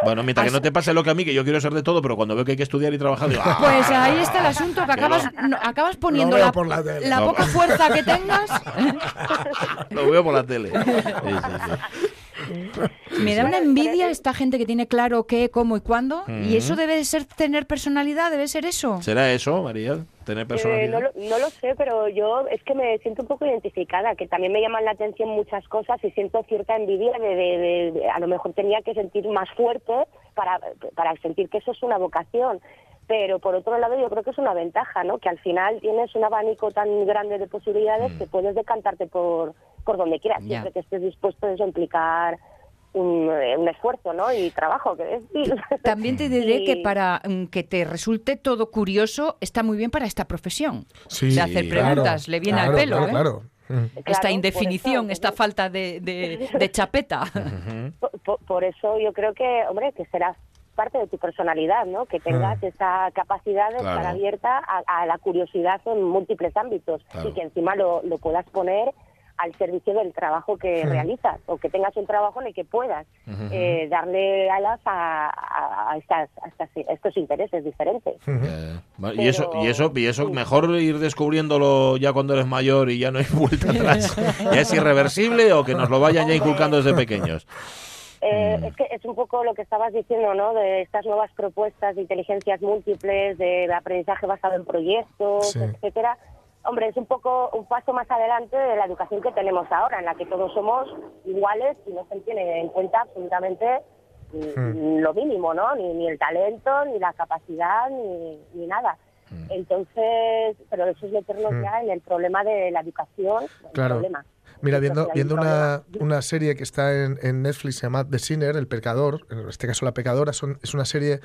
Bueno, mientras que no te pase lo que a mí, que yo quiero ser de todo, pero cuando veo que hay que estudiar y trabajar, digo, "Ah". Pues ahí está el asunto, que acabas, no, acabas poniendo la, por la tele. la No. poca fuerza que tengas. Lo veo por la tele. Sí, sí, sí. Me da una envidia esta gente que tiene claro qué, cómo y cuándo. Y eso debe de ser tener personalidad, debe ser eso. ¿Será eso, María? ¿Tener Eh, personalidad? no, lo, no lo sé, pero yo es que me siento un poco identificada, que también me llaman la atención muchas cosas y siento cierta envidia de, de- de- de- a lo mejor tenía que sentir más fuerte para, para sentir que eso es una vocación. Pero por otro lado yo creo que es una ventaja, ¿no? Que al final tienes un abanico tan grande de posibilidades Mm. que puedes decantarte por, por donde quieras, Ya. siempre que estés dispuesto a implicar un, eh, un esfuerzo, ¿no? Y trabajo, que decir. También te diré Y- que para mm, que te resulte todo curioso está muy bien para esta profesión. Sí, de hacer claro, preguntas, le viene claro, al pelo, claro, ¿eh? claro. Esta indefinición, eso, esta falta de, de- de chapeta. por, por- por eso yo creo que, hombre, que será parte de tu personalidad, ¿no? Que tengas esa capacidad de Claro. estar abierta a, a la curiosidad en múltiples ámbitos Claro. y que encima lo, lo puedas poner al servicio del trabajo que realizas o que tengas un trabajo en el que puedas eh, darle alas a, a- a estas, a estas- a estos intereses diferentes. Y eso, y eso, y eso sí. mejor ir descubriéndolo ya cuando eres mayor y ya no hay vuelta atrás. ¿Ya es irreversible o que nos lo vayan ya inculcando desde pequeños? Eh, Mm. Es que es un poco lo que estabas diciendo, ¿no? De estas nuevas propuestas de inteligencias múltiples, de aprendizaje basado en proyectos, Sí. etcétera. Hombre, es un poco un paso más adelante de la educación que tenemos ahora, en la que todos somos iguales y no se tiene en cuenta absolutamente mm, lo mínimo, ¿no? Ni, ni el talento, ni la capacidad, ni, ni nada. Mm. Entonces, pero eso es meternos Mm. ya en el problema de la educación. el Claro. problema. Mira, viendo, viendo una, una serie que está en, en Netflix, se llama The Sinner, El Pecador, en este caso La Pecadora, son, es una serie,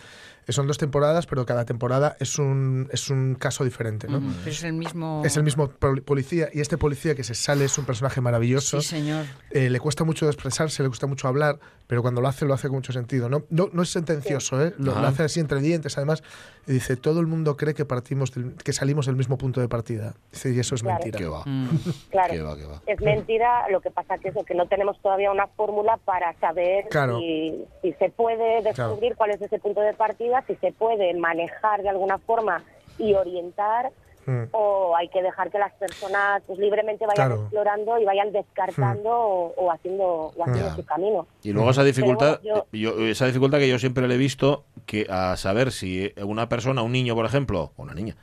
son dos temporadas, pero cada temporada es un, es un caso diferente, ¿no? Mm, pero es el mismo. Es el mismo pol- policía y este policía que se sale es un personaje maravilloso. Sí, señor. Eh, le cuesta mucho expresarse, le cuesta mucho hablar, pero cuando lo hace, lo hace con mucho sentido. No, no, no es sentencioso, ¿eh? lo, lo hace así entre dientes, además. Y dice, todo el mundo cree que, partimos del- que salimos del mismo punto de partida. Dice, y eso es Claro. mentira. ¿Qué va? Mm. Claro. ¿Qué va, qué va? Es mentira, lo que pasa que eso, que no tenemos todavía una fórmula para saber Claro. si, si se puede descubrir cuál es ese punto de partida, si se puede manejar de alguna forma y orientar, Mm. o hay que dejar que las personas pues libremente vayan Claro. explorando y vayan descartando o, o haciendo, o haciendo su camino. Y luego esa dificultad, yo- esa dificultad que yo siempre le he visto, que a saber si una persona, un niño, por ejemplo, o una niña,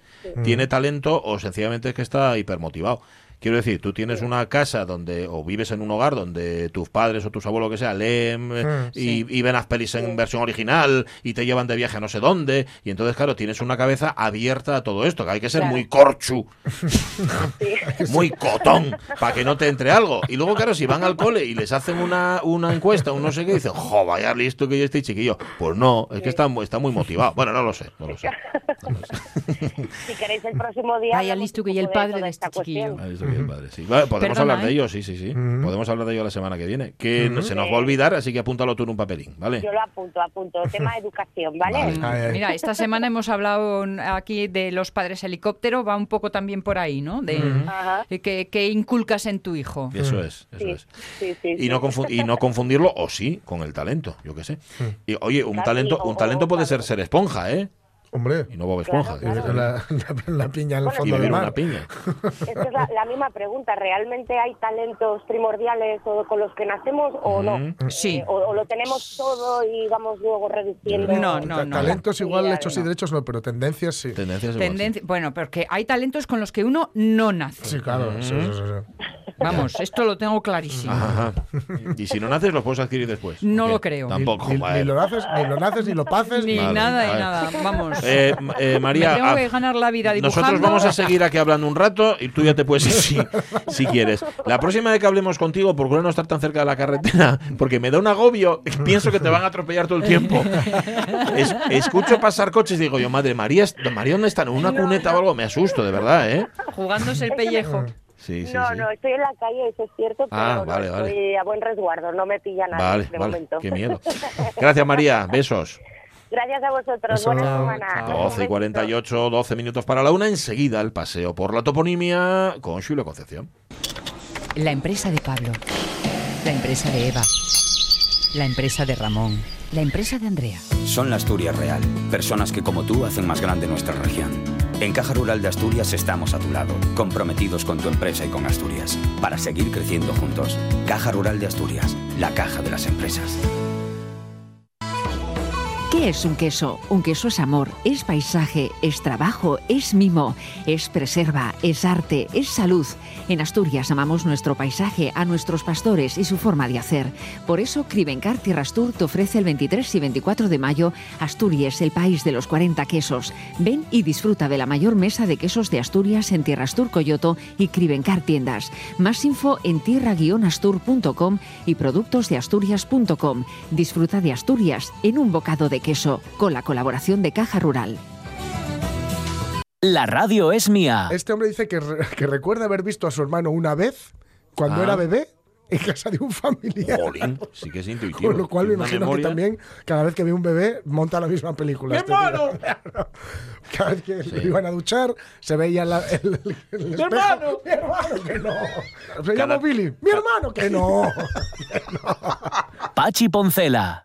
tiene talento o sencillamente es que está hipermotivado. Quiero decir, tú tienes una casa donde, o vives en un hogar donde tus padres o tus abuelos, que sea, leen eh, Mm, y, y ven las pelis en versión original y te llevan de viaje a no sé dónde. Y entonces, claro, tienes una cabeza abierta a todo esto, que hay que ser Claro. muy corchu, muy cotón, para que no te entre algo. Y luego, claro, si van al cole y les hacen una, una encuesta, un no sé qué, dicen, jo, vaya listo que yo estoy chiquillo. Pues no, es que está, está muy motivado. Bueno, no lo sé, no lo sé. No lo sé. Si queréis el próximo día... Vaya listo que y poco el padre de esta este chiquillo. cuestión. Eso bien, padre, sí. Vale, podemos Perdona, hablar de ¿eh? ello, sí, sí, sí. Podemos hablar de ello la semana que viene. Que se nos va a olvidar, así que apúntalo tú en un papelín, ¿vale? Yo lo apunto, apunto. Tema de educación, ¿vale? Vale. Ay, ay. Mira, esta semana hemos hablado aquí de los padres helicóptero, va un poco también por ahí, ¿no? De de que, que inculcas en tu hijo. Eso es, eso Sí, es. sí, sí, Y sí. no, y no confundirlo, o sí, con el talento, yo qué sé. Y, oye, un talento, un talento puede ser ser esponja, ¿eh? Hombre, Y no Bob Esponja. Claro, claro. la, en la piña en el Bueno, Y fondo del mar. una piña. Esta es la, la misma pregunta. ¿Realmente hay talentos primordiales o con los que nacemos o no? Ujú. Sí. Eh, o, o lo tenemos todo y vamos luego reduciendo. No, no, no. Talentos igual, actividades. hechos y derechos no, pero tendencias sí. Tendencias igual, sí. Tendencia- bueno, porque hay talentos con los que uno no nace. Sí, claro. sí, sí, sí, sí. Vamos, esto lo tengo clarísimo. Ajá. Y si no naces, los puedes adquirir después. No ¿O qué? lo creo. Tampoco. Ni, ni lo naces, ni lo naces, ni lo paces. Ni Vale, nada y nada. Vamos. Eh, eh, María, Me tengo que ganar la vida dibujando. Nosotros vamos a seguir aquí hablando un rato y tú ya te puedes ir si, si quieres. La próxima vez que hablemos contigo, procura no estar tan cerca de la carretera, porque me da un agobio. Pienso que te van a atropellar todo el tiempo. Es- escucho pasar coches y digo yo, madre María, María, ¿dónde están? ¿En una cuneta o algo? Me asusto, de verdad, ¿eh? Jugándose el pellejo. Sí, sí, no, sí. no, estoy en la calle, eso es cierto, pero Ah, no, vale, vale. estoy a buen resguardo, no me pilla nadie Vale, de vale. momento. Qué miedo. Gracias, María. Besos. Gracias a vosotros, Eso, buena chao, semana. chao. Un 12 y besito. 48, 12 minutos para la una. Enseguida el paseo por la toponimia con Julio Concepción. La empresa de Pablo. La empresa de Eva. La empresa de Ramón. La empresa de Andrea. Son la Asturias Real, personas que como tú hacen más grande nuestra región. En Caja Rural de Asturias estamos a tu lado, comprometidos con tu empresa y con Asturias, para seguir creciendo juntos. Caja Rural de Asturias, la caja de las empresas. ¿Qué es un queso? Un queso es amor, es paisaje, es trabajo, es mimo, es preserva, es arte, es salud. En Asturias amamos nuestro paisaje, a nuestros pastores y su forma de hacer. Por eso Crivencar Tierras Tour te ofrece el 23 y 24 de mayo Asturias, el país de los 40 quesos. Ven y disfruta de la mayor mesa de quesos de Asturias en Tierras Tour Coyoto y Crivencar Tiendas. Más info en tierra-astur.com y productosdeasturias.com. Disfruta de Asturias en un bocado de queso, con la colaboración de Caja Rural. La radio es mía. Este hombre dice que, re- que recuerda haber visto a su hermano una vez, cuando Ah. era bebé, en casa de un familiar. Jolín, sí que es intuitivo. Con lo cual me imagino memoria. que también, cada vez que ve un bebé, monta la misma película. ¡Mi este hermano! Cada vez que le iban a duchar, se veía la- el, el- el espejo. hermano! ¡Mi hermano, que no! Se Cada- llama Billy. ¡Mi hermano, que no! Pachi Poncela.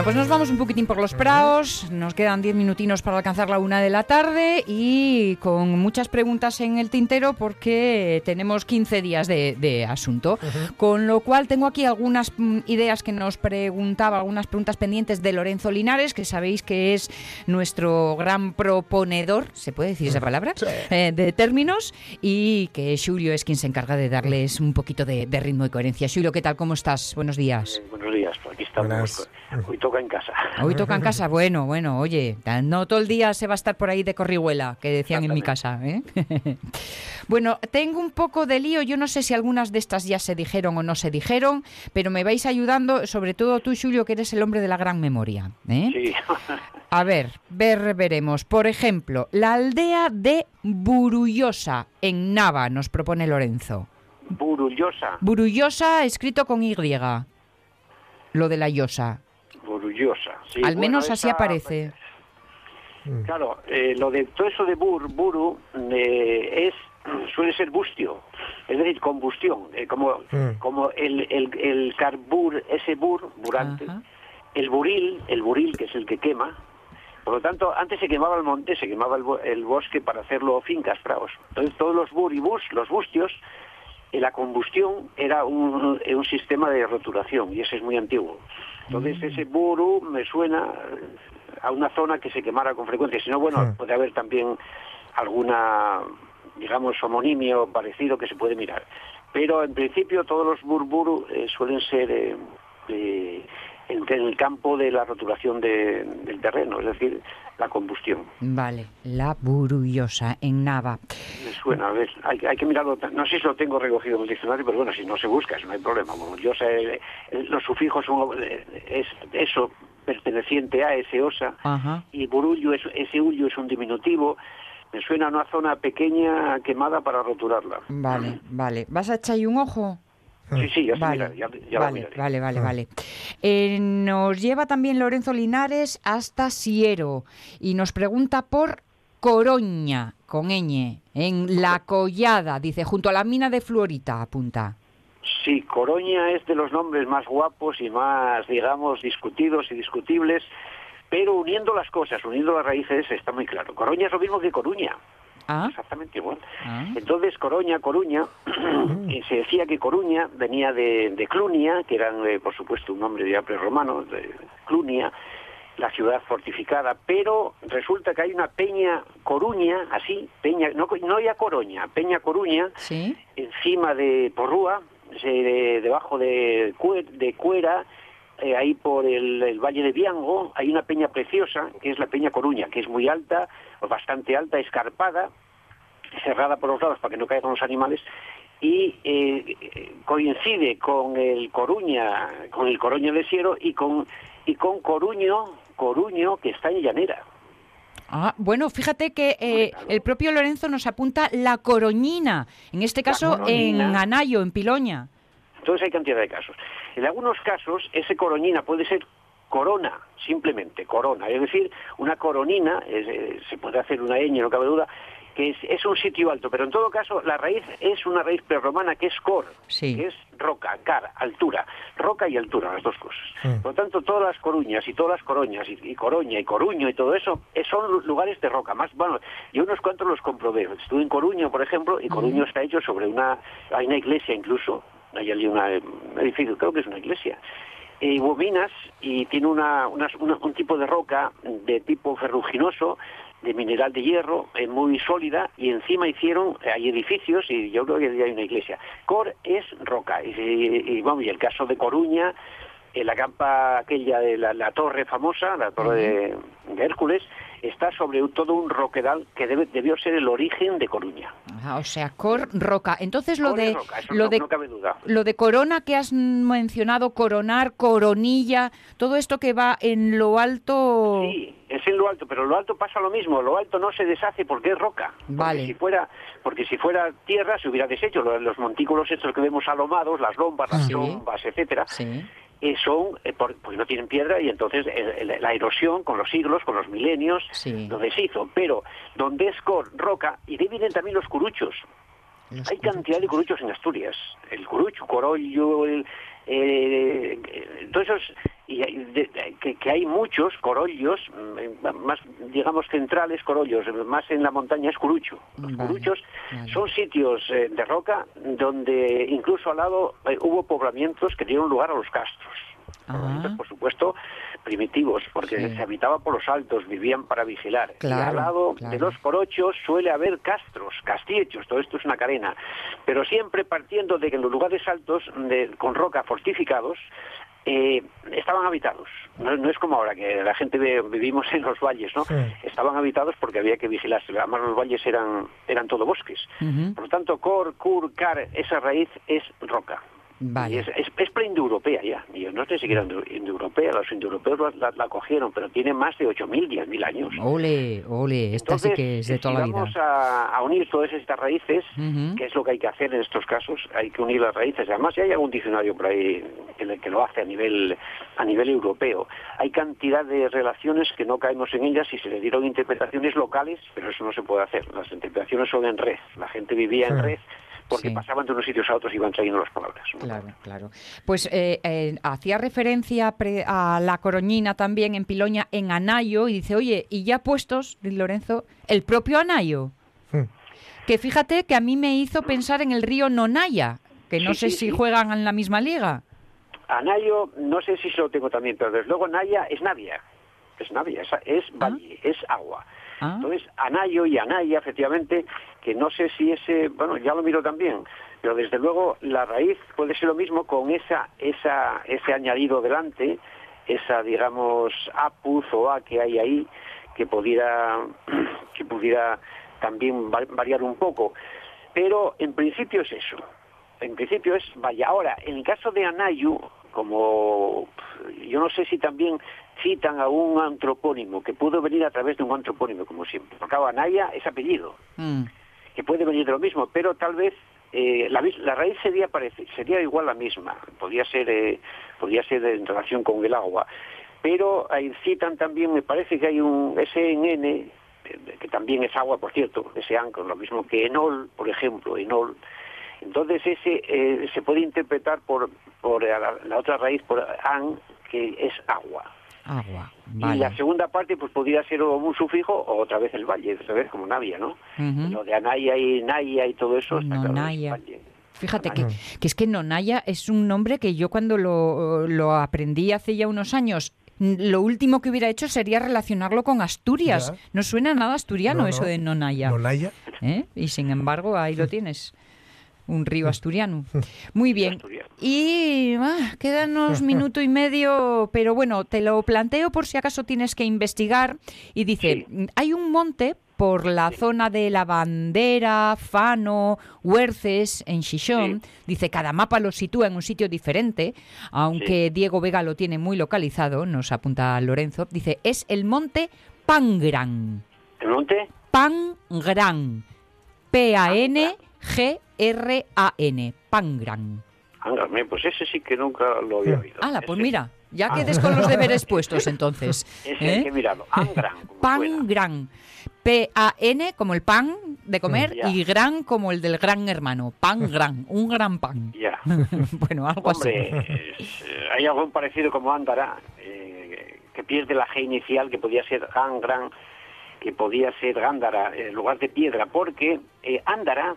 Bueno, pues nos vamos un poquitín por los praos, nos quedan 10 minutinos para alcanzar la una de la tarde y con muchas preguntas en el tintero porque tenemos 15 días de, de asunto. Con lo cual tengo aquí algunas mm, ideas que nos preguntaba, algunas preguntas pendientes de Lorenzo Linares, que sabéis que es nuestro gran proponedor, ¿se puede decir esa palabra? Eh, de términos y que Julio es quien se encarga de darles un poquito de, de ritmo y coherencia. Julio, ¿qué tal? ¿Cómo estás? Buenos días. Buenos días, por aquí estamos. Buenas. Hoy toca en casa. Hoy toca en casa, bueno, bueno, oye, no todo el día se va a estar por ahí de corrihuela, que decían en mi casa. ¿eh? bueno, tengo un poco de lío, yo no sé si algunas de estas ya se dijeron o no se dijeron, pero me vais ayudando, sobre todo tú, Julio, que eres el hombre de la gran memoria. ¿eh? Sí. A ver, ver, veremos. Por ejemplo, la aldea de Burullosa, en Nava, nos propone Lorenzo. Burullosa. Burullosa escrito con Y. Lo de la Yosa. Burullosa. sí. Al Bueno, menos así esa- aparece. Claro, eh, lo de todo eso de bur, buru, eh, es suele ser bustio, es decir, combustión, eh, como, Mm. como el, el, el carbur, ese bur, burante, Ajá. el buril, el buril que es el que quema, por lo tanto, antes se quemaba el monte, se quemaba el, el bosque para hacerlo fincas, praos. Entonces, todos los buribus, los bustios, la combustión era un, eh, un sistema de roturación y ese es muy antiguo. Entonces, ese buru me suena a una zona que se quemara con frecuencia. Si no, bueno, puede haber también alguna, digamos, homonimio parecido que se puede mirar. Pero en principio todos los burburu eh, suelen ser eh, eh, en, el campo de la roturación de- del terreno, es decir, la combustión. Vale, la Burullosa, en Nava. Me suena, a ver, hay, hay que mirarlo, no sé si lo tengo recogido en el diccionario, pero bueno, si no se busca, eso no hay problema. Bueno, yo sé, eh, los sufijos son eh, es eso, perteneciente a ese osa, Ajá. y burullo, es, ese ullo es un diminutivo, me suena a una zona pequeña quemada para roturarla. Vale, vale. ¿Vas a echar ahí un ojo? Sí, sí, ya, se Vale, mira, ya, ya lo vale, vale, vale, vale. Eh, nos lleva también Lorenzo Linares hasta Siero y nos pregunta por Coroña, con ñ, en La Collada, dice, junto a la mina de Fluorita, apunta. Sí, Coroña es de los nombres más guapos y más, digamos, discutidos y discutibles, pero uniendo las cosas, uniendo las raíces, está muy claro. Coroña es lo mismo que Coruña, Ah, exactamente igual. ah, Entonces, Coroña, Coruña, eh, se decía que Coruña venía de, de Clunia, que eran, eh, por supuesto, un nombre ya prerromano, de Clunia, la ciudad fortificada, pero resulta que hay una peña Coruña, así, peña, no, no ya Coroña, peña Coruña, sí, encima de Porrúa, debajo de, de Cuera, eh, ahí por el, el Valle de Biango, hay una peña preciosa, que es la Peña Coruña, que es muy alta, bastante alta, escarpada, cerrada por los lados para que no caigan los animales, y eh, coincide con el Coruña, con el Coroña de Siero y con, y con Coruño, Coruño, que está en Llanera. Ah, bueno, fíjate que eh, el propio Lorenzo nos apunta la coroñina, en este caso en. Anayo, en Piloña. Entonces hay cantidad de casos. En algunos casos, ese coroñina puede ser corona, simplemente corona. Es decir, una coronina, es, eh, se puede hacer una ñ, no cabe duda, que es, es un sitio alto, pero en todo caso la raíz es una raíz prerromana que es cor, Sí. que es roca, car, altura, roca y altura, las dos cosas. Mm. Por lo tanto, todas las coruñas y todas las coroñas y, y coroña y coruño y todo eso eh, son lu- lugares de roca. Más, bueno, yo unos cuantos los comprobé. Estuve en Coruño, por ejemplo, y Coruño está hecho sobre una, hay una iglesia incluso, hay allí una, un edificio, creo que es una iglesia. Eh, hubo minas y tiene una, una- un tipo de roca de tipo ferruginoso, de mineral de hierro, eh, muy sólida, y encima hicieron, eh, hay edificios y yo creo que hay una iglesia. Cor es roca, y, y- y, vamos, y el caso de Coruña, en la campa aquella de la, la torre famosa, la torre de, de Hércules, está sobre todo un roquedal que debe- debió ser el origen de Coruña. Ah, o sea, cor roca. Entonces lo Cor de roca, lo no- de no cabe duda. lo de corona que has mencionado, coronar, coronilla, todo esto que va en lo alto. Sí, es en lo alto, pero lo alto pasa lo mismo. Lo alto no se deshace porque es roca. Porque Vale. Si fuera, porque si fuera tierra se hubiera deshecho. Los, los montículos estos que vemos alomados, las lombas, las Sí. trombas, etcétera, Sí. Eh, son eh, por- porque no tienen piedra y entonces eh, el- la erosión con los siglos, con los milenios, Sí. lo deshizo. Pero donde es roca, y de ahí vienen también los curuchos. Hay cantidad de curuchos en Asturias. El curucho, corollo, el, eh, eh, todos esos, y hay- de- de- que, que hay muchos corollos, mm, más, digamos, centrales corollos, más en la montaña es curucho. Los Vale, curuchos vale. son sitios eh, de roca donde incluso al lado eh, hubo poblamientos que dieron lugar a los castros. Ah. por supuesto, primitivos, porque Sí. se habitaba por los altos, vivían para vigilar. y al lado claro. de los corochos suele haber castros, castillos, todo esto es una cadena, pero siempre partiendo de que en los lugares altos, de- con roca fortificados, eh, estaban habitados. No, no es como ahora que la gente ve- vivimos en los valles, ¿no? Sí. Estaban habitados porque había que vigilarse. Además los valles eran eran todo bosques. Por lo tanto, cor, cur, car, esa raíz es roca. Vale. Y es, es, es preindoeuropea ya. Y no es ni siquiera indo- indoeuropea. Los indoeuropeos la, la, la cogieron, pero tiene más de 8.000, 10.000 años. Ole, ole, esta sí Entonces, que es de si toda la vida. vamos a, a unir todas estas raíces, Ujú. que es lo que hay que hacer en estos casos, hay que unir las raíces. Además, ya hay algún diccionario por ahí que, le- que lo hace a nivel a nivel europeo. Hay cantidad de relaciones que no caemos en ellas y se le dieron interpretaciones locales, pero eso no se puede hacer. Las interpretaciones son en red. La gente vivía en red porque Sí. pasaban de unos sitios a otros y iban trayendo las palabras. Claro, claro. Pues eh, eh, hacía referencia pre- a la coroñina también en Piloña, en Anayo, y dice, oye, y ya puestos, Lorenzo, el propio Anayo. Hmm. Que fíjate que a mí me hizo pensar en el río Nonaya, que no Sí, sé sí, si sí. juegan en la misma liga. Anayo, no sé si se lo tengo también, pero desde luego Naya es Navia. Es Navia, es, es valle, es agua. Ah. Entonces, Anayo y Anaya, efectivamente, que no sé si ese, bueno, ya lo miro también, pero desde luego la raíz puede ser lo mismo con esa, esa, ese añadido delante, esa, digamos, apuz o a que hay ahí, que pudiera, que pudiera también va- variar un poco. Pero en principio es eso. En principio es vaya. Ahora, en el caso de Anayu, como yo no sé si también citan a un antropónimo que pudo venir a través de un antropónimo, como siempre. Porque Anaya es apellido, Mm. que puede venir de lo mismo, pero tal vez eh, la, raíz sería parece, sería igual la misma. Podría ser, eh, podría ser en relación con el agua. Pero ahí citan también, me parece que hay un SNN, eh, que también es agua, por cierto, ese ancro, lo mismo que enol, por ejemplo, enol. Entonces ese eh, se puede interpretar por, por la, la otra raíz, por an, que es agua. Agua, Y la segunda parte pues podría ser o un sufijo o otra vez el valle, otra vez como Navia, ¿no? Lo de Anaya y Naya y todo eso está claro, es Nonaya. valle. Fíjate que, que es que Nonaya es un nombre que yo cuando lo, lo aprendí hace ya unos años, lo último que hubiera hecho sería relacionarlo con Asturias. Ya. No suena nada asturiano No, eso de Nonaya. Nonaya. ¿eh? Y sin embargo, ahí lo tienes. Un río asturiano. Muy bien. Asturiano. Y ah, quedan unos minuto y medio, pero bueno, te lo planteo por si acaso tienes que investigar. Y dice, Sí. hay un monte por la zona de La Bandera, Fano, Huerces, en Xixón. Dice, cada mapa lo sitúa en un sitio diferente, aunque Diego Vega lo tiene muy localizado, nos apunta Lorenzo. Dice, es el monte Pangran. ¿El monte? Pangran. P-A-N-G-R-A-N. Pangran. Ándame, pues ese sí que nunca lo había oído. Hala, pues Ese- mira, ya quedes con los deberes puestos entonces. Ese hay ¿eh? que mirarlo. Angran. Pangran. P-A-N, como el pan, de comer Ya. y gran como el del gran hermano. Pan gran, un gran pan. Ya. bueno, algo Hombre, así. es, eh, hay algo parecido como Ándara, eh, que pierde la G inicial, que podía ser Gan, Gran, que podía ser Gándara, en lugar de piedra, porque eh, Ándara,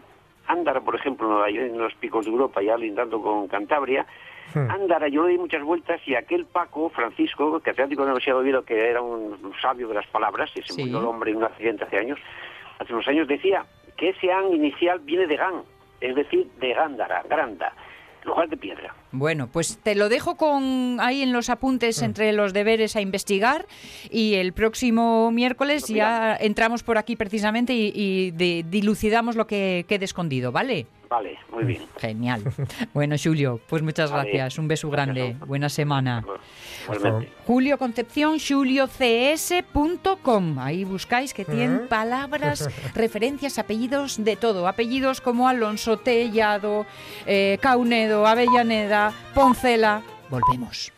Ándara, por ejemplo, en los picos de Europa, ya lindando con Cantabria, Ándara, yo le di muchas vueltas y aquel Paco, Francisco, catedrático de la Universidad de Oviedo, que era un sabio de las palabras, y se Sí. murió el hombre en un accidente hace años, hace unos años decía que ese an inicial viene de Gan, es decir, de Gándara, Granda, lugar de piedra. Bueno, pues te lo dejo con ahí en los apuntes Mm. entre los deberes a investigar y el próximo miércoles ya entramos por aquí precisamente y, y de- dilucidamos lo que quede escondido, ¿vale? Vale, muy bien. Genial. Bueno, Julio, pues muchas Vale. gracias. Un beso grande. Buena semana. Igualmente. Julio Concepción, juliocs.com. Ahí buscáis que tienen palabras, referencias, apellidos de todo. Apellidos como Alonso, Tellado, eh, Caunedo, Avellaneda, Poncela. Volvemos.